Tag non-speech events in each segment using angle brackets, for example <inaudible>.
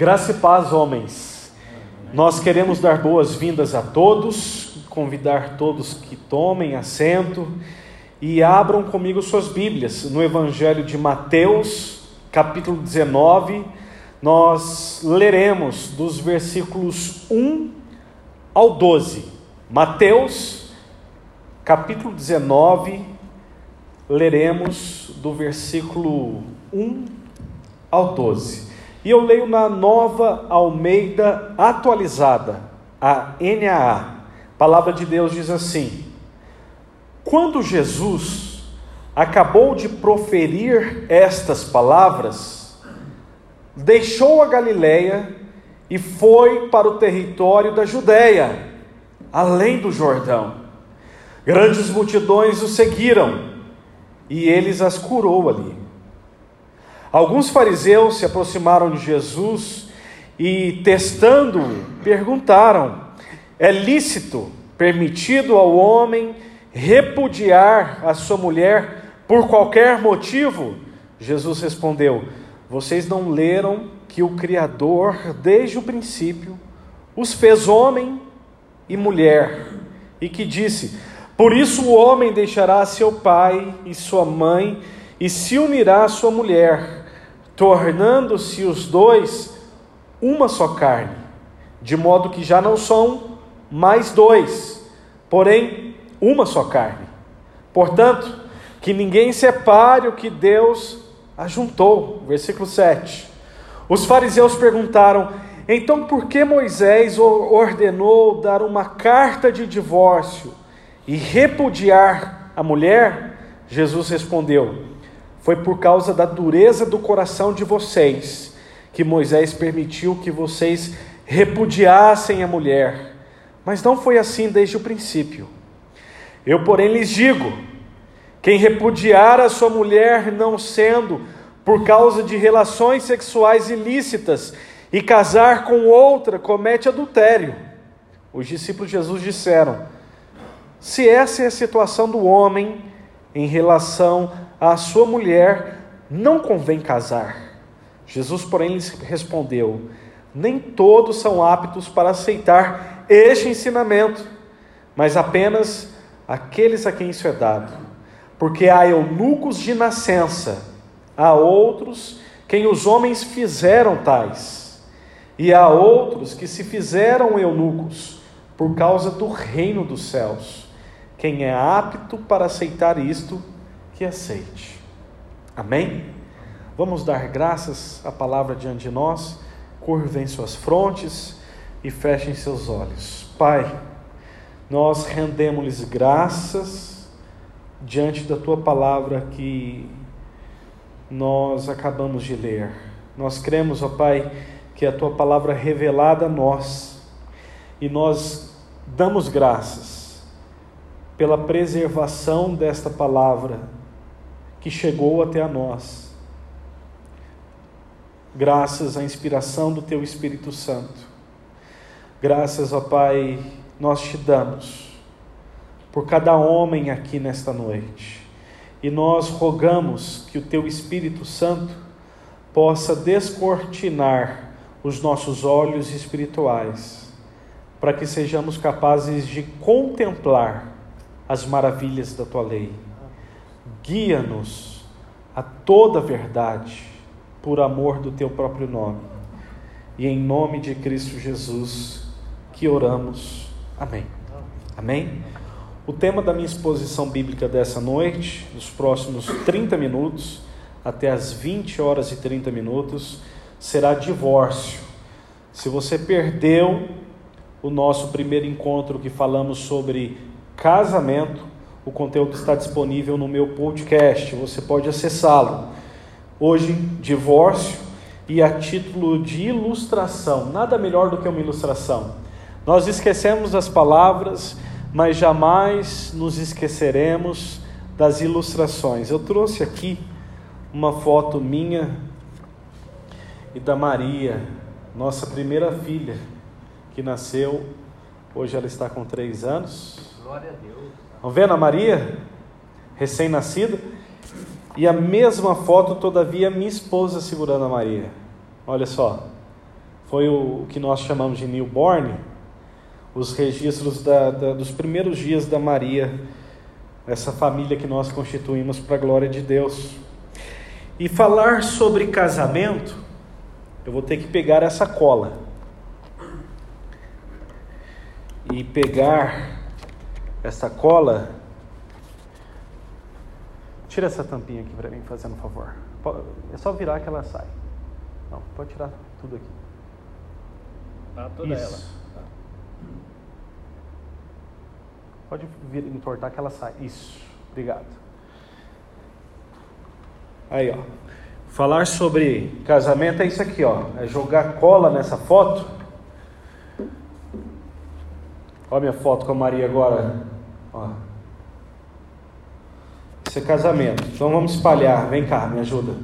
Graça e paz, homens. Nós queremos dar boas-vindas a todos, convidar todos que tomem assento e abram comigo suas Bíblias no Evangelho de Mateus, capítulo 19. Nós leremos dos versículos 1 ao 12. Mateus, capítulo 19, leremos do versículo 1 ao 12. E eu leio na nova Almeida atualizada, a NAA. Palavra de Deus diz assim: Quando Jesus acabou de proferir estas palavras, deixou a Galileia e foi para o território da Judéia, além do Jordão. Grandes multidões o seguiram e eles as curou ali. Alguns fariseus se aproximaram de Jesus e, testando-o, perguntaram: é lícito, permitido ao homem repudiar a sua mulher por qualquer motivo? Jesus respondeu: Vocês não leram que o Criador, desde o princípio, os fez homem e mulher, e que disse: Por isso o homem deixará seu pai e sua mãe e se unirá à sua mulher tornando-se os dois uma só carne, de modo que já não são mais dois, porém uma só carne. Portanto, que ninguém separe o que Deus ajuntou. Versículo 7. Os fariseus perguntaram: então por que Moisés ordenou dar uma carta de divórcio e repudiar a mulher? Jesus respondeu: foi por causa da dureza do coração de vocês que Moisés permitiu que vocês repudiassem a mulher. Mas não foi assim desde o princípio. Eu, porém, lhes digo: quem repudiar a sua mulher, não sendo por causa de relações sexuais ilícitas, e casar com outra, comete adultério. Os discípulos de Jesus disseram: se essa é a situação do homem em relação à sua mulher não convém casar. Jesus, porém, lhes respondeu: Nem todos são aptos para aceitar este ensinamento, mas apenas aqueles a quem isso é dado. Porque há eunucos de nascença, há outros quem os homens fizeram tais, e há outros que se fizeram eunucos por causa do reino dos céus. Quem é apto para aceitar isto, que aceite. Amém? Vamos dar graças à palavra diante de nós, curvem suas frontes e fechem seus olhos. Pai, nós rendemos-lhes graças diante da tua palavra que nós acabamos de ler. Nós cremos, ó Pai, que a tua palavra é revelada a nós e nós damos graças pela preservação desta palavra que chegou até a nós, graças à inspiração do Teu Espírito Santo. Graças, ó Pai, nós te damos por cada homem aqui nesta noite. E nós rogamos que o Teu Espírito Santo possa descortinar os nossos olhos espirituais, para que sejamos capazes de contemplar as maravilhas da Tua lei guia-nos a toda verdade, por amor do teu próprio nome. E em nome de Cristo Jesus que oramos. Amém. Amém. O tema da minha exposição bíblica dessa noite, nos próximos 30 minutos, até as 20 horas e 30 minutos, será divórcio. Se você perdeu o nosso primeiro encontro que falamos sobre casamento, o conteúdo está disponível no meu podcast, você pode acessá-lo. Hoje, divórcio e a título de ilustração. Nada melhor do que uma ilustração. Nós esquecemos das palavras, mas jamais nos esqueceremos das ilustrações. Eu trouxe aqui uma foto minha e da Maria, nossa primeira filha, que nasceu, hoje ela está com três anos. Glória a Deus. Estão vendo a Maria, recém-nascida? E a mesma foto, todavia, minha esposa segurando a Maria. Olha só. foi o que nós chamamos de newborn, os registros da, da, dos primeiros dias da Maria, essa família que nós constituímos para a glória de Deus. E falar sobre casamento, eu vou ter que pegar essa cola e pegar essa cola. Tira essa tampinha aqui para mim, fazendo um favor. É só virar que ela sai. Não, pode tirar tudo aqui. Tá toda Isso. ela. Pode vir, entortar que ela sai. Isso. Obrigado. Aí, ó. Falar sobre casamento é isso aqui, ó. É jogar cola nessa foto. Olha minha foto com a Maria agora. Ó. Isso é casamento. Então vamos espalhar. Vem cá, me ajuda.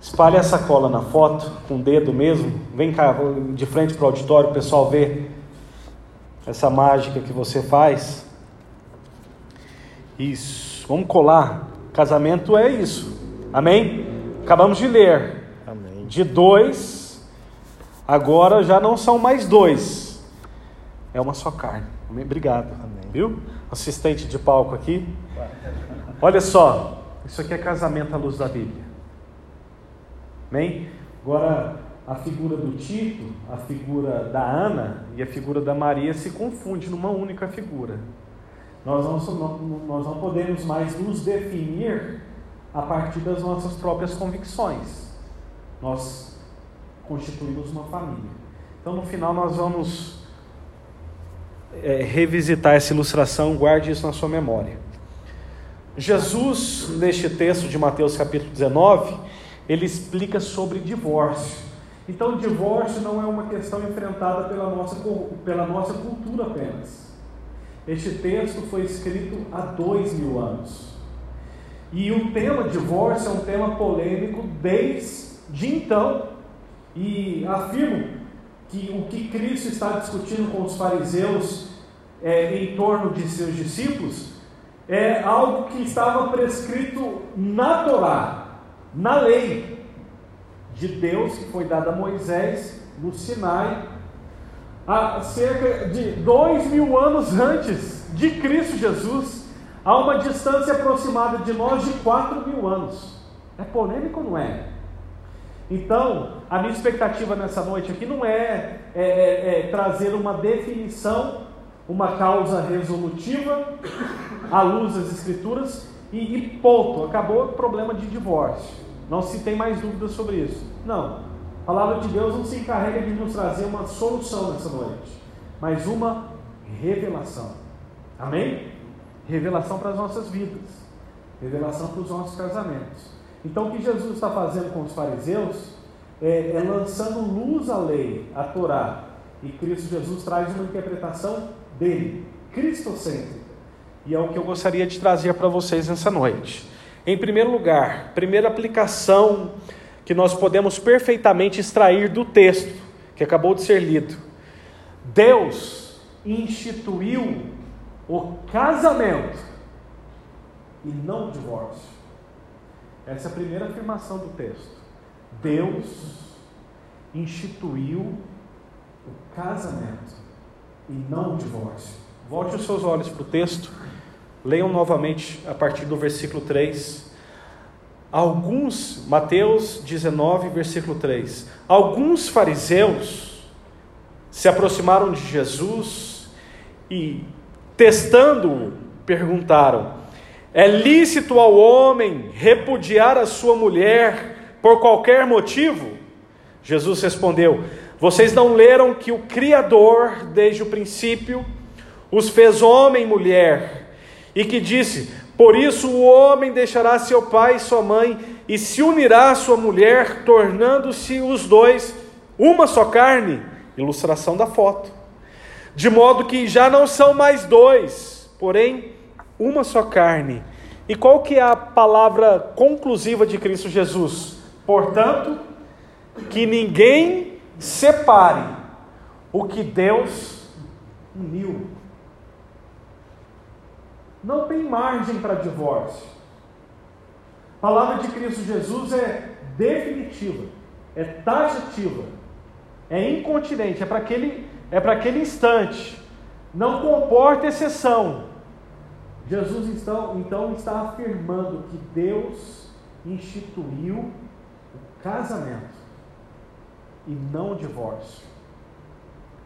Espalha essa cola na foto, com o dedo mesmo. Vem cá, de frente para o auditório, o pessoal ver essa mágica que você faz. Isso. Vamos colar. Casamento é isso. Amém? Acabamos de ler. Amém. De dois, agora já não são mais dois. É uma só carne. Amém? Obrigado. Amém. Viu? Assistente de palco aqui. Olha só. Isso aqui é casamento à luz da Bíblia. Amém? Agora, a figura do Tito, a figura da Ana e a figura da Maria se confunde numa única figura. Nós não, nós não podemos mais nos definir a partir das nossas próprias convicções. Nós constituímos uma família. Então, no final, nós vamos é, revisitar essa ilustração, guarde isso na sua memória. Jesus, neste texto de Mateus capítulo 19, ele explica sobre divórcio. Então, divórcio não é uma questão enfrentada pela nossa, pela nossa cultura apenas. Este texto foi escrito há dois mil anos. E o tema divórcio é um tema polêmico desde então. E afirmo que o que Cristo está discutindo com os fariseus é, em torno de seus discípulos é algo que estava prescrito na Torá, na lei de Deus que foi dada a Moisés no Sinai, há cerca de dois mil anos antes de Cristo Jesus, a uma distância aproximada de nós de quatro mil anos. É polêmico ou não é? Então, a minha expectativa nessa noite aqui não é, é, é, é trazer uma definição, uma causa resolutiva à luz das Escrituras e, e ponto, acabou o problema de divórcio. Não se tem mais dúvidas sobre isso. Não. A palavra de Deus não se encarrega de nos trazer uma solução nessa noite, mas uma revelação. Amém? Revelação para as nossas vidas, revelação para os nossos casamentos. Então, o que Jesus está fazendo com os fariseus é, é lançando luz à lei, à Torá, e Cristo Jesus traz uma interpretação dele, cristocêntrica. E é o que eu gostaria de trazer para vocês nessa noite. Em primeiro lugar, primeira aplicação que nós podemos perfeitamente extrair do texto que acabou de ser lido. Deus instituiu o casamento e não o divórcio. Essa é a primeira afirmação do texto. Deus instituiu o casamento e não o divórcio. Volte os seus olhos para o texto, leiam novamente a partir do versículo 3. Alguns, Mateus 19, versículo 3. Alguns fariseus se aproximaram de Jesus e, testando-o, perguntaram: É lícito ao homem repudiar a sua mulher por qualquer motivo? Jesus respondeu: Vocês não leram que o Criador, desde o princípio, os fez homem e mulher, e que disse: Por isso o homem deixará seu pai e sua mãe e se unirá à sua mulher, tornando-se os dois uma só carne. Ilustração da foto. De modo que já não são mais dois, porém uma só carne. E qual que é a palavra conclusiva de Cristo Jesus? Portanto, que ninguém separe o que Deus uniu. Não tem margem para divórcio. A palavra de Cristo Jesus é definitiva, é taxativa. é incontinente, é para aquele, é para aquele instante, não comporta exceção. Jesus então, então está afirmando que Deus instituiu o casamento e não o divórcio.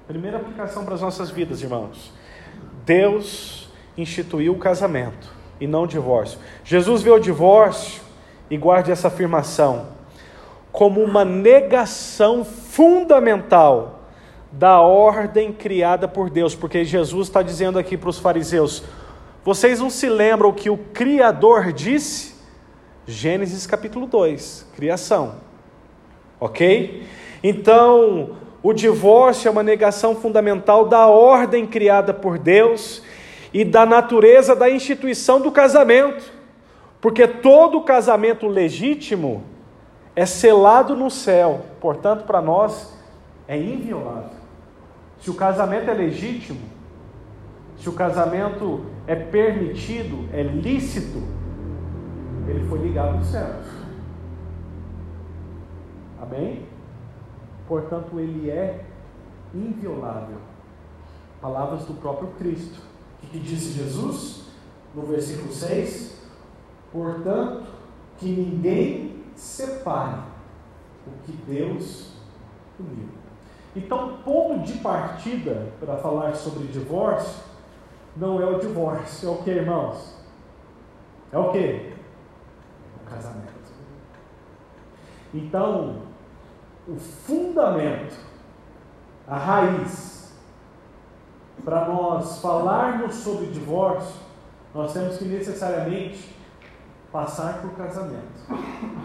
Primeira aplicação para as nossas vidas, irmãos. Deus instituiu o casamento e não o divórcio. Jesus vê o divórcio, e guarde essa afirmação, como uma negação fundamental da ordem criada por Deus, porque Jesus está dizendo aqui para os fariseus: vocês não se lembram o que o Criador disse? Gênesis capítulo 2, criação. Ok? Então, o divórcio é uma negação fundamental da ordem criada por Deus e da natureza da instituição do casamento, porque todo casamento legítimo é selado no céu, portanto, para nós é inviolável. Se o casamento é legítimo, se o casamento é permitido, é lícito, ele foi ligado aos céus. Amém? Portanto, ele é inviolável. Palavras do próprio Cristo. O que disse Jesus? No versículo 6: Portanto, que ninguém separe o que Deus uniu. Então, ponto de partida para falar sobre divórcio não é o divórcio, é o que, irmãos? É o que? O casamento. Então, o fundamento, a raiz, para nós falarmos sobre divórcio, nós temos que necessariamente passar por casamento.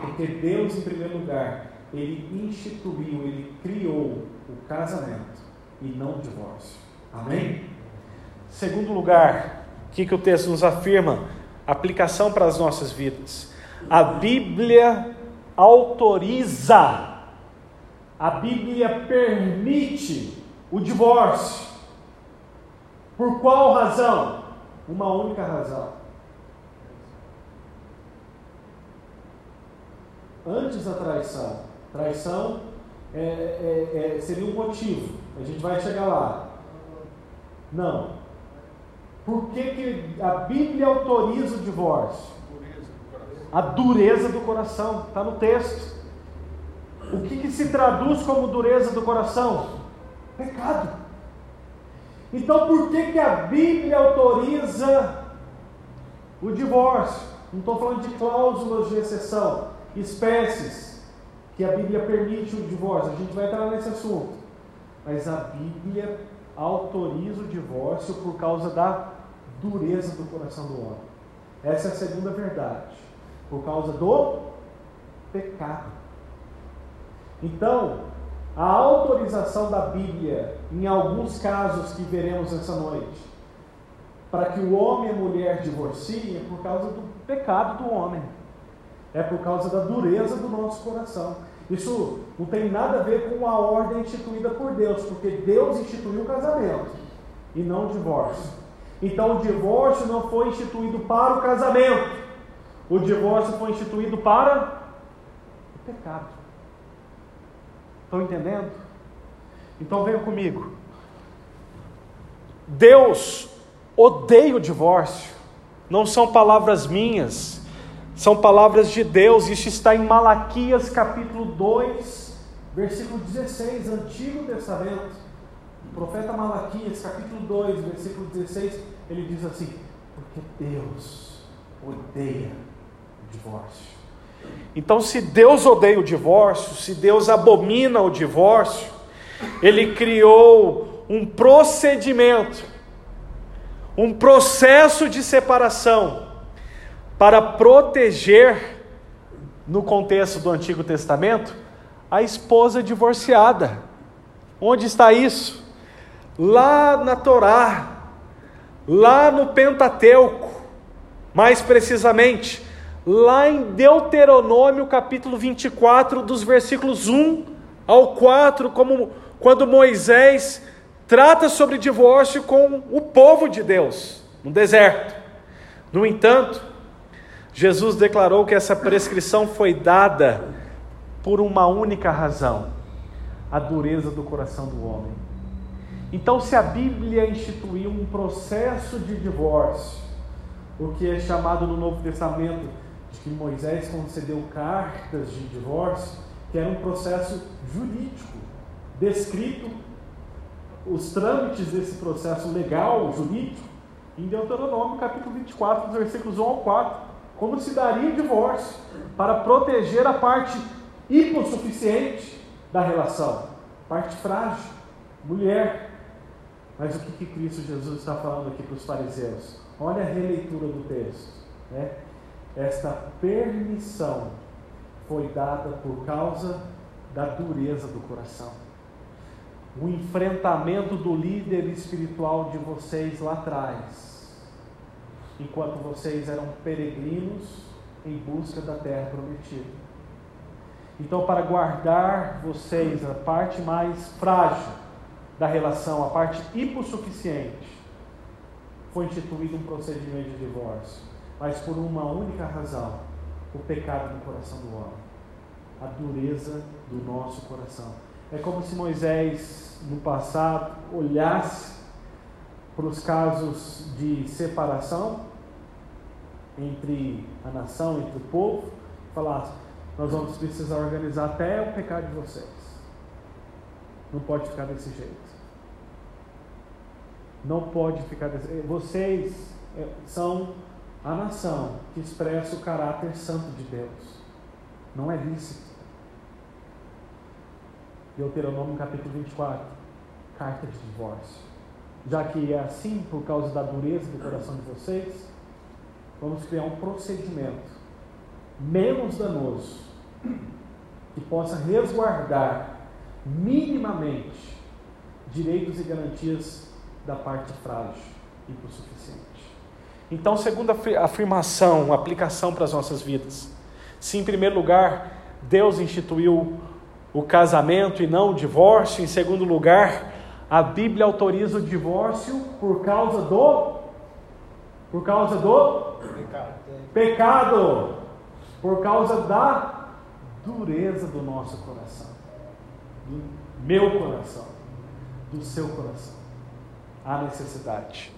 Porque Deus, em primeiro lugar, ele instituiu, ele criou o casamento e não o divórcio. Amém? Segundo lugar, o que, que o texto nos afirma? Aplicação para as nossas vidas. A Bíblia autoriza a Bíblia permite o divórcio. Por qual razão? Uma única razão. Antes da traição. Traição é, é, é, seria um motivo. A gente vai chegar lá. Não. Por que, que a Bíblia autoriza o divórcio? A dureza do coração. Está no texto. O que, que se traduz como dureza do coração? Pecado. Então, por que, que a Bíblia autoriza o divórcio? Não estou falando de cláusulas de exceção, espécies que a Bíblia permite o divórcio. A gente vai entrar nesse assunto. Mas a Bíblia autoriza o divórcio por causa da dureza do coração do homem. Essa é a segunda verdade. Por causa do pecado. Então, a autorização da Bíblia, em alguns casos que veremos essa noite, para que o homem e a mulher divorciem, é por causa do pecado do homem, é por causa da dureza do nosso coração. Isso não tem nada a ver com a ordem instituída por Deus, porque Deus instituiu o casamento e não o divórcio. Então o divórcio não foi instituído para o casamento, o divórcio foi instituído para o pecado. Estão entendendo? Então venham comigo. Deus odeia o divórcio. Não são palavras minhas, são palavras de Deus. Isso está em Malaquias capítulo 2, versículo 16, Antigo Testamento. O profeta Malaquias, capítulo 2, versículo 16, ele diz assim: Porque Deus odeia o divórcio. Então, se Deus odeia o divórcio, se Deus abomina o divórcio, Ele criou um procedimento, um processo de separação para proteger, no contexto do Antigo Testamento, a esposa divorciada. Onde está isso? Lá na Torá, lá no Pentateuco, mais precisamente lá em Deuteronômio capítulo 24, dos versículos 1 ao 4, como quando Moisés trata sobre divórcio com o povo de Deus no deserto. No entanto, Jesus declarou que essa prescrição foi dada por uma única razão: a dureza do coração do homem. Então, se a Bíblia instituiu um processo de divórcio, o que é chamado no Novo Testamento de que Moisés concedeu cartas de divórcio, que era um processo jurídico, descrito os trâmites desse processo legal, jurídico, em Deuteronômio capítulo 24, versículos 1 ao 4, como se daria o divórcio para proteger a parte hipossuficiente da relação, parte frágil, mulher. Mas o que, que Cristo Jesus está falando aqui para os fariseus? Olha a releitura do texto. Né? Esta permissão foi dada por causa da dureza do coração. O enfrentamento do líder espiritual de vocês lá atrás, enquanto vocês eram peregrinos em busca da terra prometida. Então, para guardar vocês a parte mais frágil da relação, a parte hipossuficiente, foi instituído um procedimento de divórcio, mas por uma única razão: o pecado no coração do homem, a dureza do nosso coração. É como se Moisés, no passado, olhasse para os casos de separação entre a nação, entre o povo, e falasse: nós vamos precisar organizar até o pecado de vocês. Não pode ficar desse jeito. Não pode ficar desse. Vocês é, são a nação que expressa o caráter santo de Deus. Não é lícito. Deuteronômio capítulo 24, carta de divórcio. Já que é assim por causa da dureza do coração de vocês, vamos criar um procedimento menos danoso que possa resguardar minimamente direitos e garantias da parte frágil e por suficiente. Então, segunda afirmação, aplicação para as nossas vidas. Se em primeiro lugar Deus instituiu o casamento e não o divórcio, em segundo lugar, a Bíblia autoriza o divórcio por causa do por causa do pecado. pecado por causa da dureza do nosso coração, do meu coração, do seu coração. Há necessidade.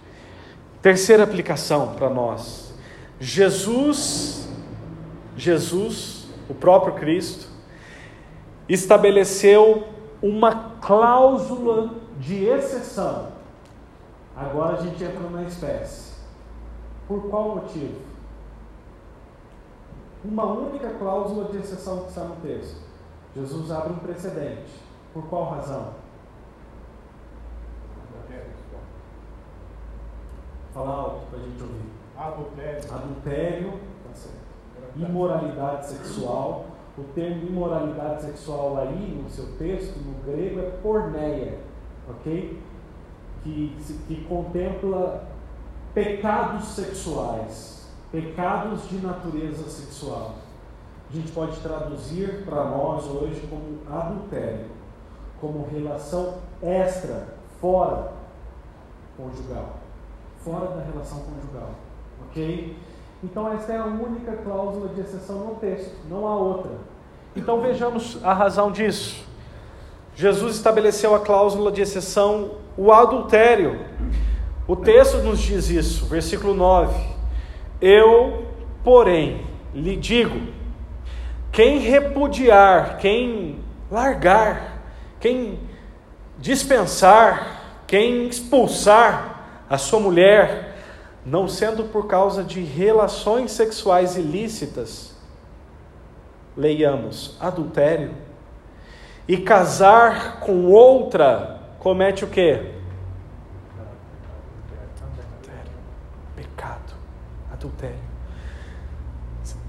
Terceira aplicação para nós. Jesus, Jesus, o próprio Cristo, estabeleceu uma cláusula de exceção. Agora a gente entra na espécie. Por qual motivo? uma única cláusula de exceção que está no texto. Jesus abre um precedente. Por qual razão? Fala alto para a gente ouvir. Adultério. Adultério, tá certo. Imoralidade sexual. O termo imoralidade sexual aí no seu texto, no grego, é porneia, ok? Que, que contempla pecados sexuais pecados de natureza sexual. A gente pode traduzir para nós hoje como adultério, como relação extra, fora conjugal, fora da relação conjugal, ok? Então essa é a única cláusula de exceção no texto, não há outra. Então vejamos a razão disso. Jesus estabeleceu a cláusula de exceção, o adultério. O texto nos diz isso, versículo 9. Eu, porém, lhe digo: quem repudiar, quem largar, quem dispensar, quem expulsar a sua mulher, não sendo por causa de relações sexuais ilícitas, leiamos adultério, e casar com outra, comete o quê? adultério.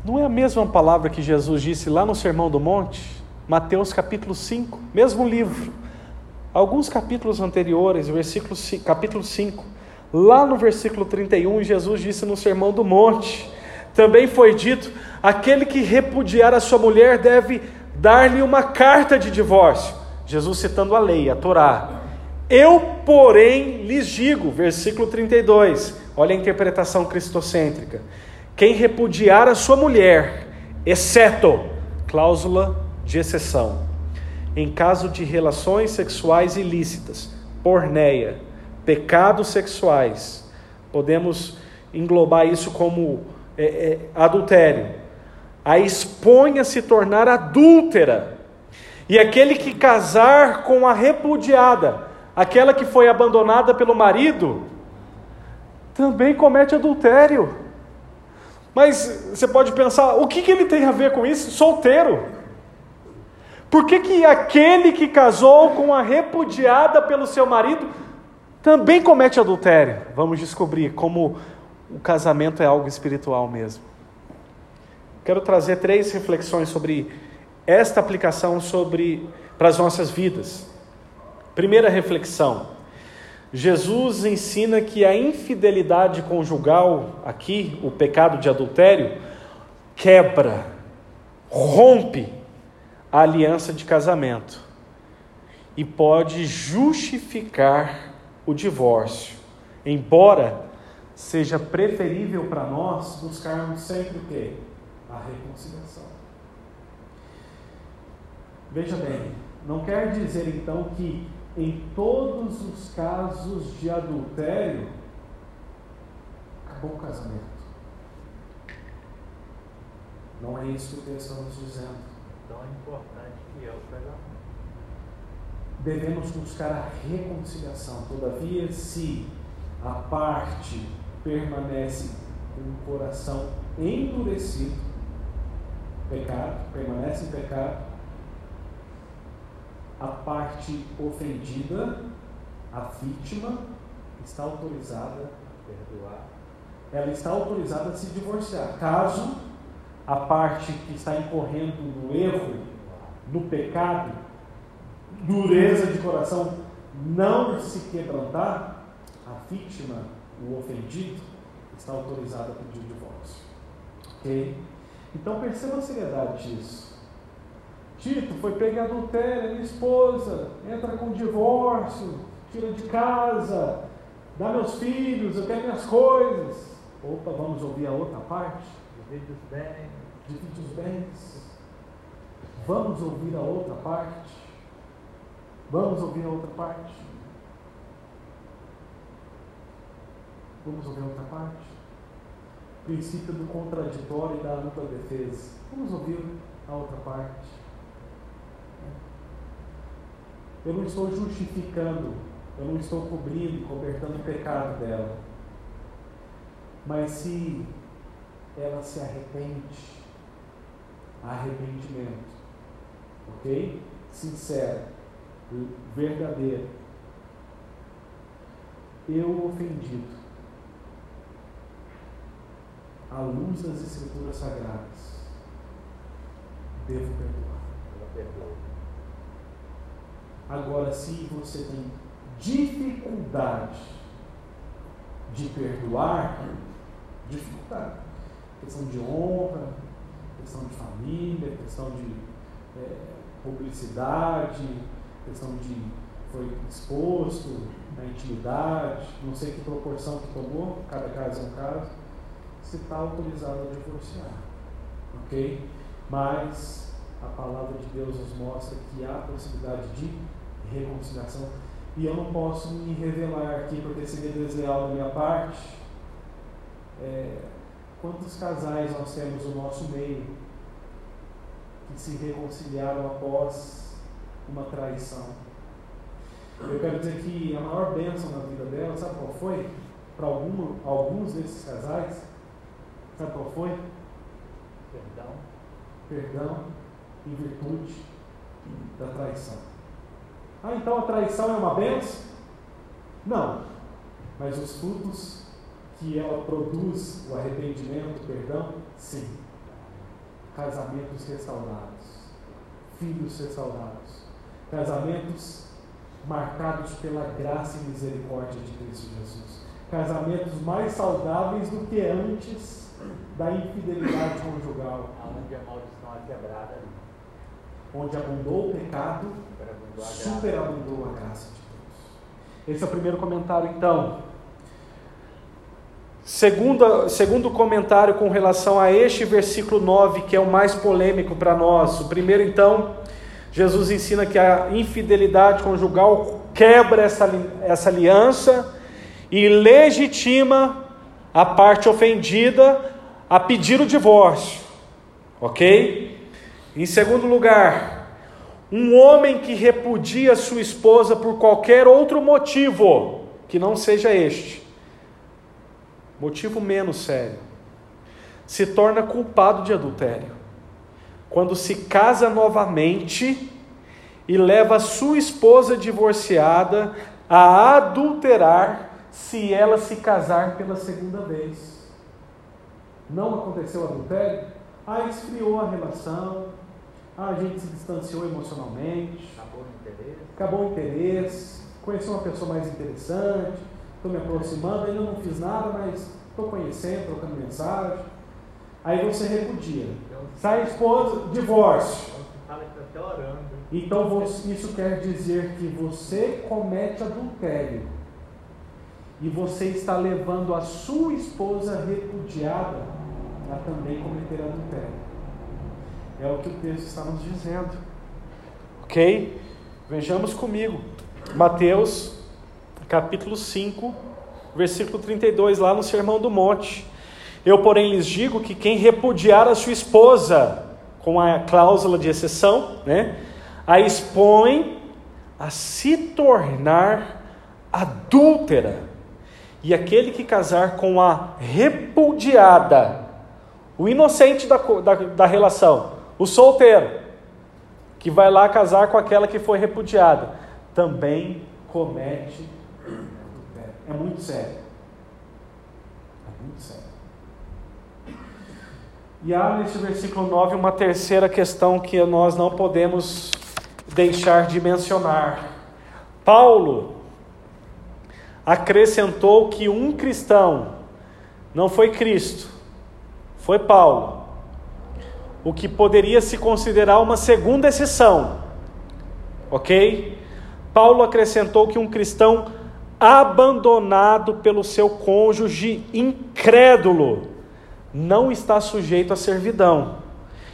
Não é a mesma palavra que Jesus disse lá no Sermão do Monte? Mateus capítulo 5, mesmo livro. Alguns capítulos anteriores, versículo, capítulo 5, lá no versículo 31, Jesus disse no Sermão do Monte: também foi dito: aquele que repudiar a sua mulher deve dar-lhe uma carta de divórcio. Jesus citando a lei, a Torá. Eu, porém, lhes digo, versículo 32, olha a interpretação cristocêntrica: quem repudiar a sua mulher, exceto cláusula de exceção, em caso de relações sexuais ilícitas, porneia, pecados sexuais, podemos englobar isso como é, é, adultério. A expõe a se tornar adúltera. E aquele que casar com a repudiada, aquela que foi abandonada pelo marido, também comete adultério. Mas você pode pensar, o que, que ele tem a ver com isso? Solteiro. Por que, que aquele que casou com a repudiada pelo seu marido também comete adultério? Vamos descobrir como o casamento é algo espiritual mesmo. Quero trazer três reflexões sobre esta aplicação sobre para as nossas vidas. Primeira reflexão: Jesus ensina que a infidelidade conjugal, aqui, o pecado de adultério, quebra, rompe a aliança de casamento e pode justificar o divórcio, embora seja preferível para nós buscarmos sempre o quê? A reconciliação. Veja bem, não quer dizer então que em todos os casos de adultério acabou o casamento. Não é isso que está nos dizendo. Tão importante que é o casamento. Devemos buscar a reconciliação. Todavia, se a parte permanece com o coração endurecido, pecado, permanece em pecado, a parte ofendida, a vítima, está autorizada a perdoar. Ela está autorizada a se divorciar. Caso a parte que está incorrendo no erro, no pecado, dureza de coração, não se quebrantar, a vítima, o ofendido, está autorizada a pedir o divórcio. Ok? Então perceba a seriedade disso. Tito foi pego em adultério, minha esposa, entra com divórcio, tira de casa, dá meus filhos, eu quero minhas coisas. Opa, vamos ouvir a outra parte? Divide os bens. Divide os bens. Vamos ouvir a outra parte? Vamos ouvir a outra parte? Vamos ouvir a outra parte? Princípio do contraditório e da ampla defesa. Vamos ouvir a outra parte? Eu não estou justificando, eu não estou cobrindo, cobertando o pecado dela. Mas se ela se arrepende, arrependimento, ok? Sincero, verdadeiro. Eu ofendido, à luz das Escrituras Sagradas, devo perdoar. Ela perdoa. Agora, se você tem dificuldade de perdoar, dificuldade, questão de honra, questão de família, questão de é, publicidade, questão de foi exposto na intimidade, não sei que proporção que tomou, cada caso é um caso, você está autorizado a divorciar, ok? Mas a palavra de Deus nos mostra que há possibilidade de reconciliação. E eu não posso me revelar aqui porque seria desleal da minha parte. É, quantos casais nós temos no nosso meio que se reconciliaram após uma traição? Eu quero dizer que a maior bênção na vida dela, sabe qual foi? Para alguns desses casais, sabe qual foi? Perdão. Perdão em virtude da traição. Ah, então a traição é uma benção? Não. Mas os frutos que ela produz, o arrependimento, o perdão, sim. Casamentos restaurados, filhos restaurados, casamentos marcados pela graça e misericórdia de Cristo Jesus, casamentos mais saudáveis do que antes da infidelidade conjugal. Onde a maldição é quebrada. Onde abundou o pecado, superabundou a graça de Deus. Esse é o primeiro comentário, então. Segundo, segundo comentário com relação a este versículo 9, que é o mais polêmico para nós. O primeiro, então, Jesus ensina que a infidelidade conjugal quebra essa, essa aliança e legitima a parte ofendida a pedir o divórcio, ok? Em segundo lugar, um homem que repudia sua esposa por qualquer outro motivo que não seja este, motivo menos sério, se torna culpado de adultério. Quando se casa novamente e leva sua esposa divorciada a adulterar se ela se casar pela segunda vez. Não aconteceu adultério? Ah, esfriou a relação, a gente se distanciou emocionalmente, Acabou o interesse. acabou o interesse, conheci uma pessoa mais interessante, estou me aproximando, ainda não fiz nada, mas estou conhecendo, trocando mensagem. Aí você repudia. Sai a esposa, divórcio. Então isso quer dizer que você comete adultério e você está levando a sua esposa repudiada a também cometer adultério. É o que o texto está nos dizendo. Ok? Vejamos comigo. Mateus, capítulo 5, versículo 32, lá no Sermão do Monte. Eu, porém, lhes digo que quem repudiar a sua esposa, com a cláusula de exceção, né, a expõe a se tornar adúltera. E aquele que casar com a repudiada, o inocente da, da, da relação, o solteiro, que vai lá casar com aquela que foi repudiada, também comete adultério. É muito sério. É muito sério. E há nesse versículo 9 uma terceira questão que nós não podemos deixar de mencionar. Paulo acrescentou que um cristão não foi Cristo, foi Paulo, o que poderia se considerar uma segunda exceção, ok? Paulo acrescentou que um cristão abandonado pelo seu cônjuge incrédulo não está sujeito à servidão,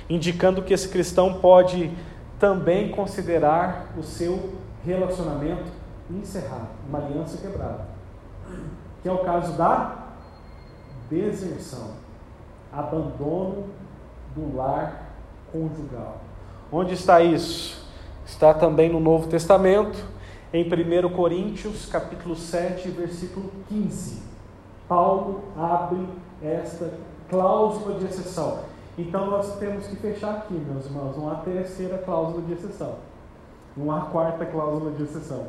indicando que esse cristão pode também considerar o seu relacionamento encerrado, uma aliança quebrada, que é o caso da deserção, abandono do lar conjugal. Onde está isso? Está também no Novo Testamento, em 1 Coríntios, capítulo 7, versículo 15. Paulo abre esta cláusula de exceção. Então nós temos que fechar aqui, meus irmãos, uma terceira cláusula de exceção. Uma quarta cláusula de exceção.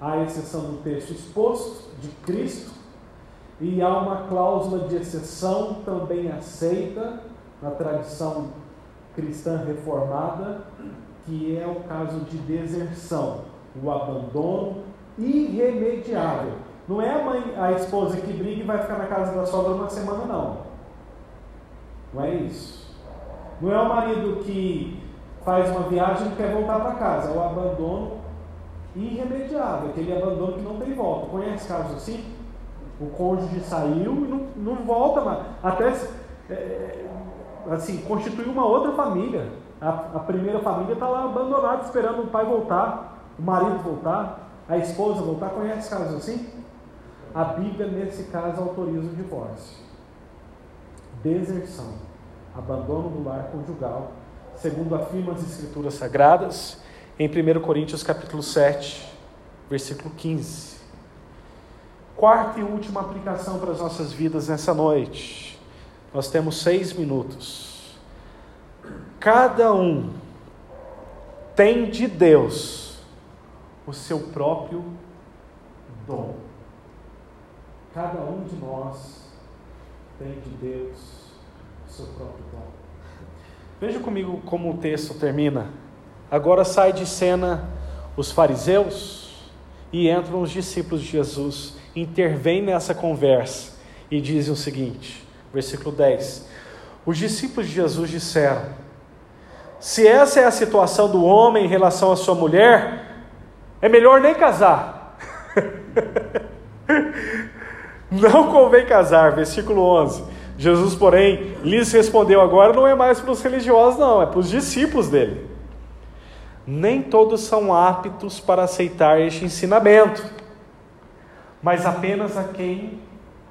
Há a exceção do texto exposto de Cristo e há uma cláusula de exceção também aceita na tradição cristã reformada, que é o caso de deserção, o abandono irremediável. Não é a mãe, a esposa que briga e vai ficar na casa da sogra uma semana, não. Não é isso. Não é o marido que faz uma viagem e quer voltar para casa. É o abandono irremediável, aquele abandono que não tem volta. Conhece casos assim? O cônjuge saiu e não, não volta mais. Até é, assim, constituiu uma outra família. A, a primeira família está lá abandonada, esperando o pai voltar, o marido voltar, a esposa voltar. Conhece casos assim? A Bíblia, nesse caso, autoriza o divórcio. Deserção, abandono do lar conjugal, segundo afirma as Escrituras Sagradas, em 1 Coríntios capítulo 7, versículo 15. Quarta e última aplicação para as nossas vidas nessa noite. Nós temos seis minutos. Cada um tem de Deus o seu próprio dom. Cada um de nós tem de Deus o seu próprio dom. Veja comigo como o texto termina. Agora sai de cena os fariseus e entram os discípulos de Jesus. Intervêm nessa conversa e dizem o seguinte, versículo 10: Os discípulos de Jesus disseram: Se essa é a situação do homem em relação à sua mulher, é melhor nem casar. <laughs> Não convém casar, versículo 11. Jesus, porém, lhes respondeu: agora não é mais para os religiosos, não, é para os discípulos dele. nem todos são aptos para aceitar este ensinamento, mas apenas a quem,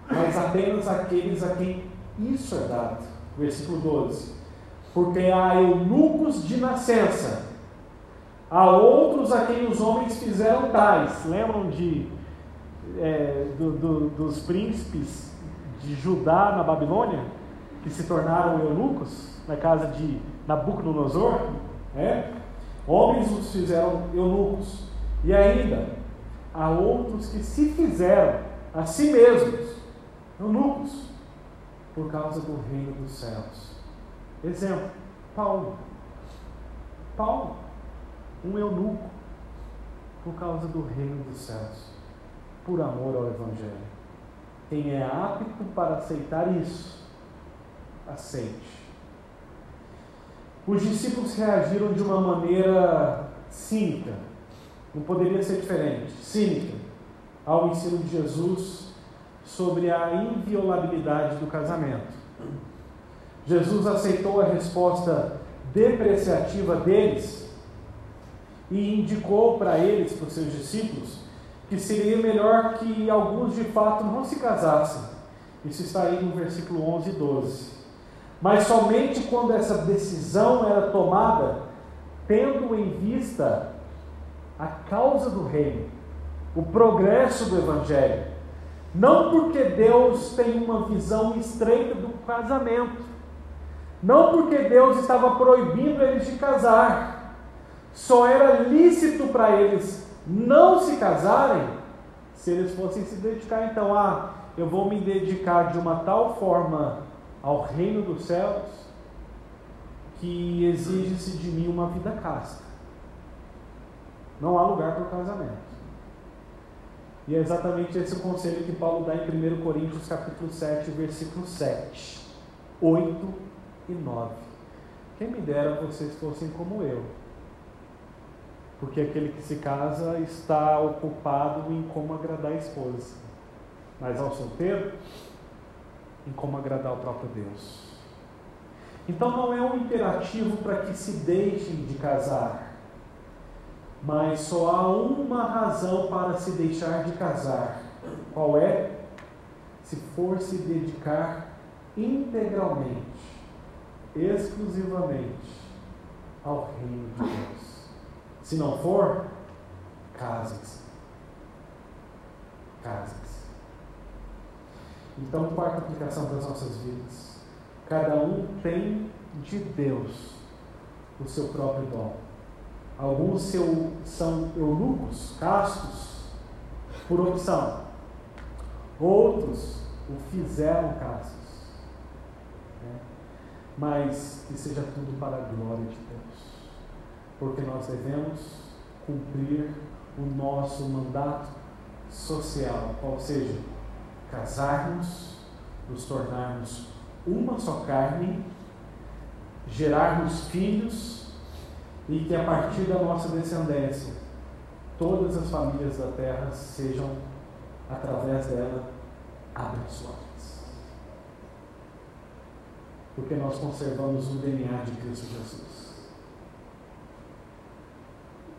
mas apenas aqueles a quem isso é dado. Versículo 12. Porque há eunucos de nascença, há outros a quem os homens fizeram tais. Lembram de é, do, do, dos príncipes de Judá na Babilônia, que se tornaram eunucos na casa de Nabucodonosor? É? Homens os fizeram eunucos. E ainda, há outros que se fizeram a si mesmos eunucos por causa do reino dos céus. Exemplo, Paulo. Paulo, um eunuco por causa do reino dos céus, por amor ao Evangelho. Quem é apto para aceitar isso, aceite. Os discípulos reagiram de uma maneira cínica, não poderia ser diferente, cínica, ao ensino de Jesus sobre a inviolabilidade do casamento. Jesus aceitou a resposta depreciativa deles e indicou para eles, para os seus discípulos, que seria melhor que alguns de fato não se casassem. Isso está aí no versículo 11 e 12 mas somente quando essa decisão era tomada tendo em vista a causa do reino, o progresso do evangelho. Não porque Deus tem uma visão estreita do casamento, não porque Deus estava proibindo eles de casar, só era lícito para eles não se casarem se eles fossem se dedicar então ah, eu vou me dedicar de uma tal forma ao reino dos céus que exige-se de mim uma vida casta. Não há lugar para o casamento. E é exatamente esse o conselho que Paulo dá em 1 Coríntios capítulo 7, versículo 7, 8 e 9. Quem me dera vocês fossem como eu. Porque aquele que se casa está ocupado em como agradar a esposa. Mas ao solteiro, em como agradar o próprio Deus. Então não é um imperativo para que se deixem de casar, mas só há uma razão para se deixar de casar. Qual é? Se for se dedicar integralmente, exclusivamente ao reino de Deus. Se não for, case-se. Case-se. Então, quarta aplicação para as nossas vidas. Cada um tem de Deus o seu próprio dom. Alguns seu, são eunucos, castos, por opção. Outros o fizeram castos. Né? Mas que seja tudo para a glória de Deus. Porque nós devemos cumprir o nosso mandato social, ou seja, casarmos, nos tornarmos uma só carne, gerarmos filhos e que a partir da nossa descendência todas as famílias da terra sejam, através dela, abençoadas. Porque nós conservamos o DNA de Cristo Jesus.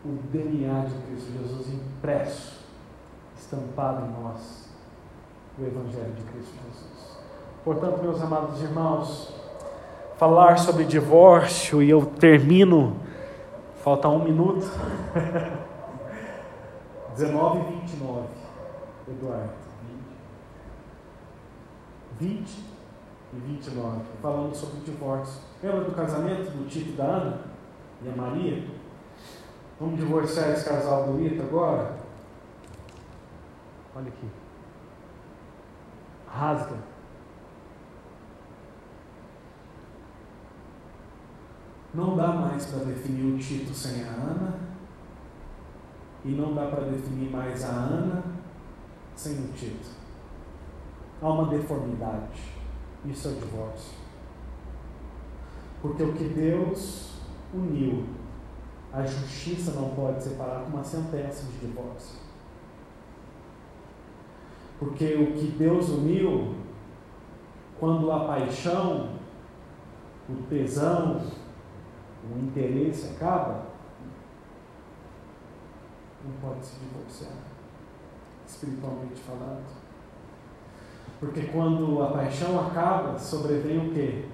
O DNA de Cristo Jesus impresso, estampado em nós o Evangelho de Cristo Jesus. Portanto, meus amados irmãos, falar sobre divórcio e eu termino, falta um minuto. <laughs> 19 e 29, Eduardo. 20 e 29, falando sobre divórcio. Lembra do casamento do Tito da Ana e a Maria? Vamos divorciar esse casal bonito agora? Olha aqui rasga. Não dá mais para definir o Tito sem a Ana, e não dá para definir mais a Ana sem o Tito. Há uma deformidade. Isso é o divórcio. Porque o que Deus uniu, a justiça não pode separar com uma sentença de divórcio. Porque o que Deus uniu, quando a paixão, o tesão, o interesse acaba, não pode se divorciar, espiritualmente falando. Porque quando a paixão acaba, sobrevém o quê?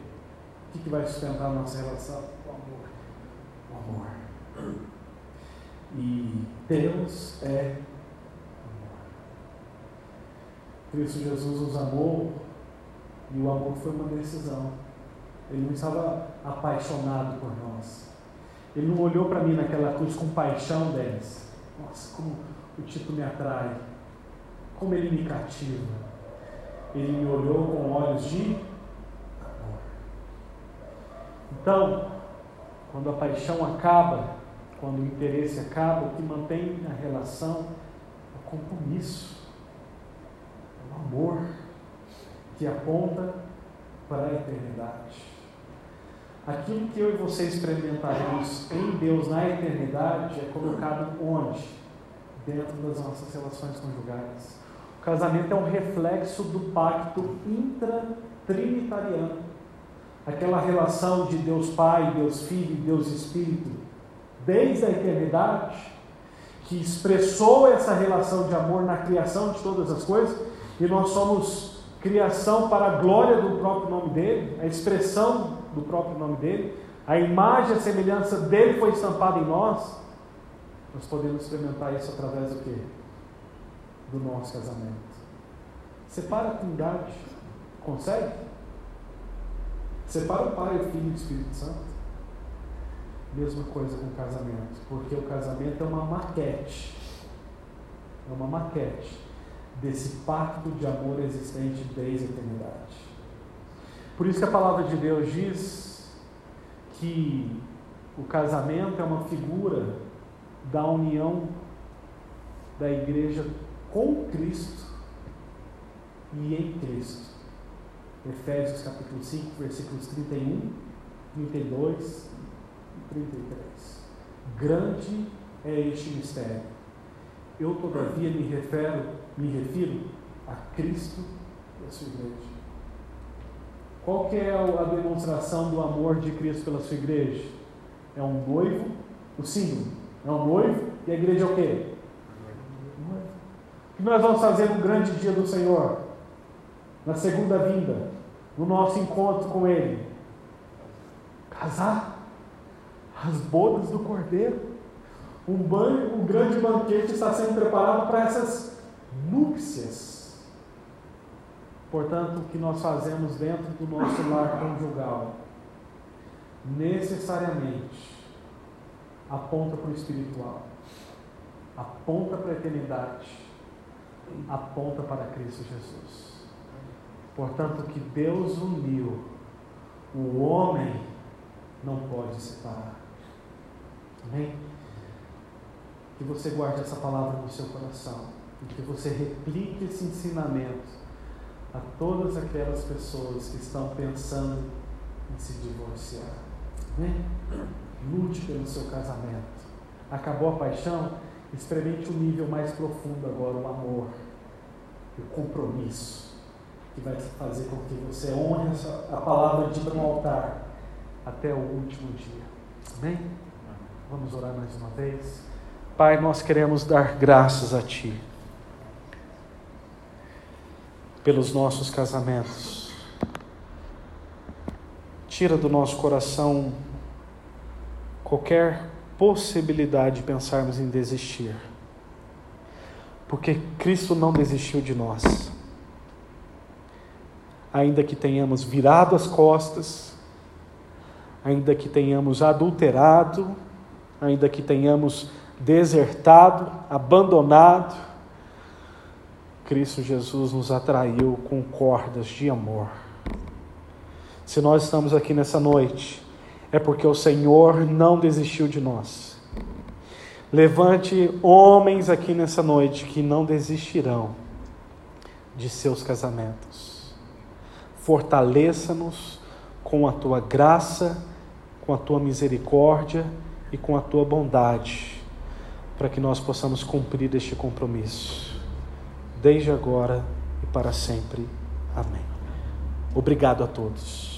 O que, que vai sustentar a nossa relação? O amor. O amor. E Deus é amor. Cristo Jesus nos amou e o amor foi uma decisão. Ele não estava apaixonado por nós. Ele não olhou para mim naquela cruz com paixão deles. Nossa, como o tipo me atrai. Como ele me cativa. Ele me olhou com olhos de amor. Então, quando a paixão acaba, quando o interesse acaba, o que mantém a relação é o compromisso, é o amor que aponta para a eternidade. Aquilo que eu e você experimentaremos em Deus na eternidade é colocado onde? Dentro das nossas relações conjugais. O casamento é um reflexo do pacto intratrinitariano. Aquela relação de Deus Pai, Deus Filho Deus Espírito, desde a eternidade, que expressou essa relação de amor na criação de todas as coisas, e nós somos criação para a glória do próprio nome dele, a expressão do próprio nome dele, a imagem e a semelhança dele foi estampada em nós, nós podemos experimentar isso através do quê? Do nosso casamento. Separa a trindade. Consegue? Separa o Pai, o Filho e o Espírito Santo. Mesma coisa com o casamento, porque o casamento é uma maquete. É uma maquete desse pacto de amor existente desde a eternidade. Por isso que a palavra de Deus diz que o casamento é uma figura da união da igreja com Cristo e em Cristo. Efésios capítulo 5, versículos 31, 32 e 33. Grande é este mistério. Eu, todavia, me refiro, me refiro a Cristo e a sua igreja. Qual que é a demonstração do amor de Cristo pela sua igreja? É um noivo, o símbolo. É um noivo e a igreja é o quê? O que nós vamos fazer no grande dia do Senhor? Na segunda vinda, no nosso encontro com Ele? Casar? As bodas do Cordeiro. Um, banho, um grande banquete está sendo preparado para essas núpcias Portanto, o que nós fazemos dentro do nosso lar conjugal necessariamente aponta para o espiritual, aponta para a eternidade, aponta para Cristo Jesus. Portanto, o que Deus uniu, o homem não pode separar. Amém? Que você guarde essa palavra no seu coração e que você replique esse ensinamento a todas aquelas pessoas que estão pensando em se divorciar. Né? Lute pelo seu casamento. Acabou a paixão? Experimente o um nível mais profundo agora, o amor, o compromisso, que vai fazer com que você honre a palavra de no altar até o último dia. Amém? Vamos orar mais uma vez. Pai, nós queremos dar graças a Ti pelos nossos casamentos. Tira do nosso coração qualquer possibilidade de pensarmos em desistir. Porque Cristo não desistiu de nós. Ainda que tenhamos virado as costas, ainda que tenhamos adulterado, ainda que tenhamos desertado, abandonado, Cristo Jesus nos atraiu com cordas de amor. Se nós estamos aqui nessa noite, é porque o Senhor não desistiu de nós. Levante homens aqui nessa noite que não desistirão de seus casamentos. Fortaleça-nos com a tua graça, com a tua misericórdia e com a tua bondade, para que nós possamos cumprir este compromisso desde agora e para sempre. Amém. Obrigado a todos.